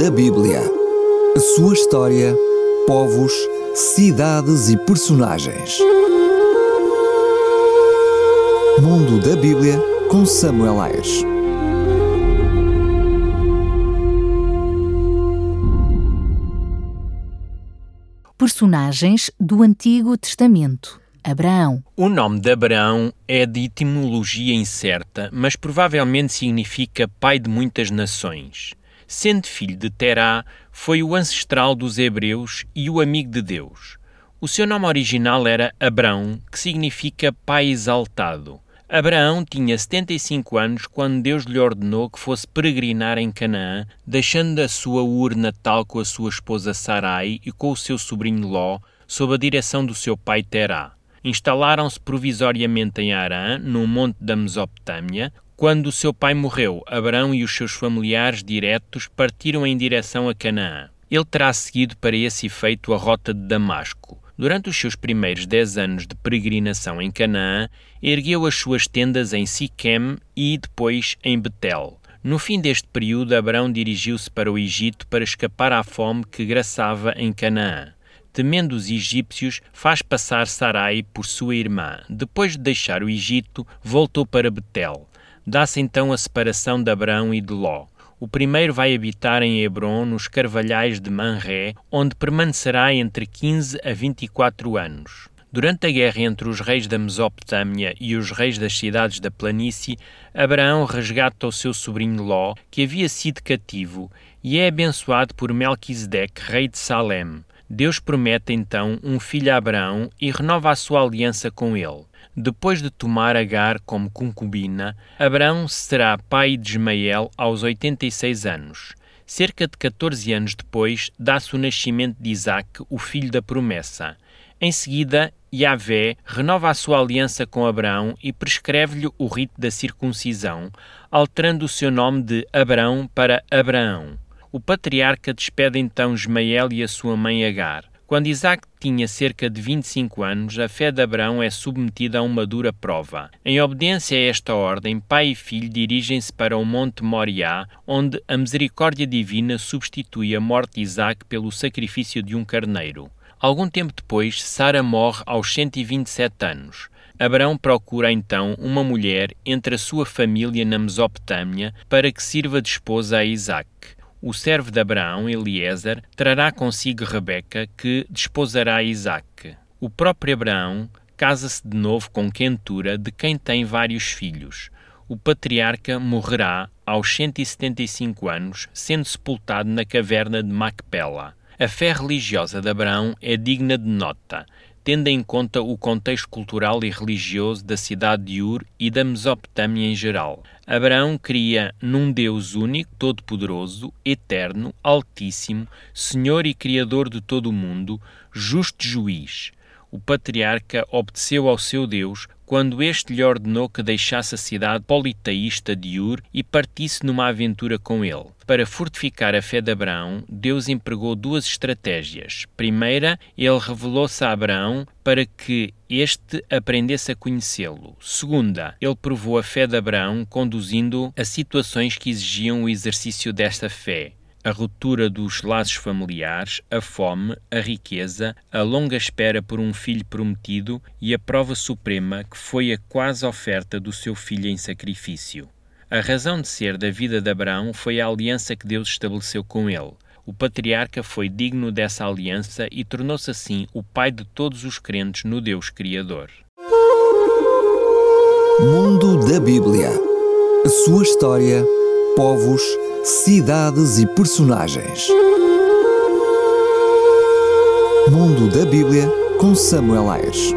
da Bíblia. A sua história, povos, cidades e personagens. Mundo da Bíblia com Samuel Ayres. Personagens do Antigo Testamento. Abraão. O nome de Abraão é de etimologia incerta, mas provavelmente significa pai de muitas nações. Sendo filho de Terá, foi o ancestral dos hebreus e o amigo de Deus. O seu nome original era Abrão, que significa pai exaltado. Abraão tinha 75 anos quando Deus lhe ordenou que fosse peregrinar em Canaã, deixando a sua Ur natal com a sua esposa Sarai e com o seu sobrinho Ló, sob a direção do seu pai Terá instalaram-se provisoriamente em Arã, no monte da Mesopotâmia. Quando seu pai morreu, Abraão e os seus familiares diretos partiram em direção a Canaã. Ele terá seguido para esse efeito a rota de Damasco. Durante os seus primeiros dez anos de peregrinação em Canaã, ergueu as suas tendas em Siquem e depois em Betel. No fim deste período, Abraão dirigiu-se para o Egito para escapar à fome que graçava em Canaã temendo os egípcios, faz passar Sarai por sua irmã. Depois de deixar o Egito, voltou para Betel. Dá-se então a separação de Abraão e de Ló. O primeiro vai habitar em Hebron, nos carvalhais de Manré, onde permanecerá entre 15 a 24 anos. Durante a guerra entre os reis da Mesopotâmia e os reis das cidades da planície, Abraão resgata o seu sobrinho Ló, que havia sido cativo, e é abençoado por Melquisedeque, rei de Salem. Deus promete então um filho a Abraão e renova a sua aliança com ele. Depois de tomar Agar como concubina, Abraão será pai de Ismael aos 86 anos. Cerca de 14 anos depois, dá-se o nascimento de Isaac, o filho da promessa. Em seguida, Yahvé renova a sua aliança com Abraão e prescreve-lhe o rito da circuncisão, alterando o seu nome de Abraão para Abraão. O patriarca despede então Ismael e a sua mãe Agar. Quando Isaac tinha cerca de 25 anos, a fé de Abraão é submetida a uma dura prova. Em obediência a esta ordem, pai e filho dirigem-se para o Monte Moriá, onde a misericórdia divina substitui a morte de Isaac pelo sacrifício de um carneiro. Algum tempo depois, Sara morre aos 127 anos. Abraão procura então uma mulher entre a sua família na Mesopotâmia para que sirva de esposa a Isaac o servo de Abraão, Eliezer, trará consigo Rebeca, que desposará Isaque. O próprio Abraão casa-se de novo com Quentura, de quem tem vários filhos. O patriarca morrerá aos 175 anos, sendo sepultado na caverna de Macpela. A fé religiosa de Abraão é digna de nota tendo em conta o contexto cultural e religioso da cidade de Ur e da Mesopotâmia em geral. Abraão cria num Deus único, todo-poderoso, eterno, altíssimo, Senhor e Criador de todo o mundo, justo juiz. O patriarca obedeceu ao seu Deus, quando este lhe ordenou que deixasse a cidade politeísta de Ur e partisse numa aventura com ele. Para fortificar a fé de Abraão, Deus empregou duas estratégias. Primeira, ele revelou-se a Abraão para que este aprendesse a conhecê-lo. Segunda, ele provou a fé de Abraão conduzindo a situações que exigiam o exercício desta fé a ruptura dos laços familiares, a fome, a riqueza, a longa espera por um filho prometido e a prova suprema que foi a quase oferta do seu filho em sacrifício. A razão de ser da vida de Abraão foi a aliança que Deus estabeleceu com ele. O patriarca foi digno dessa aliança e tornou-se assim o pai de todos os crentes no Deus Criador. Mundo da Bíblia. A sua história, povos, cidades e personagens. Mundo da Bíblia com Samuel Ayres.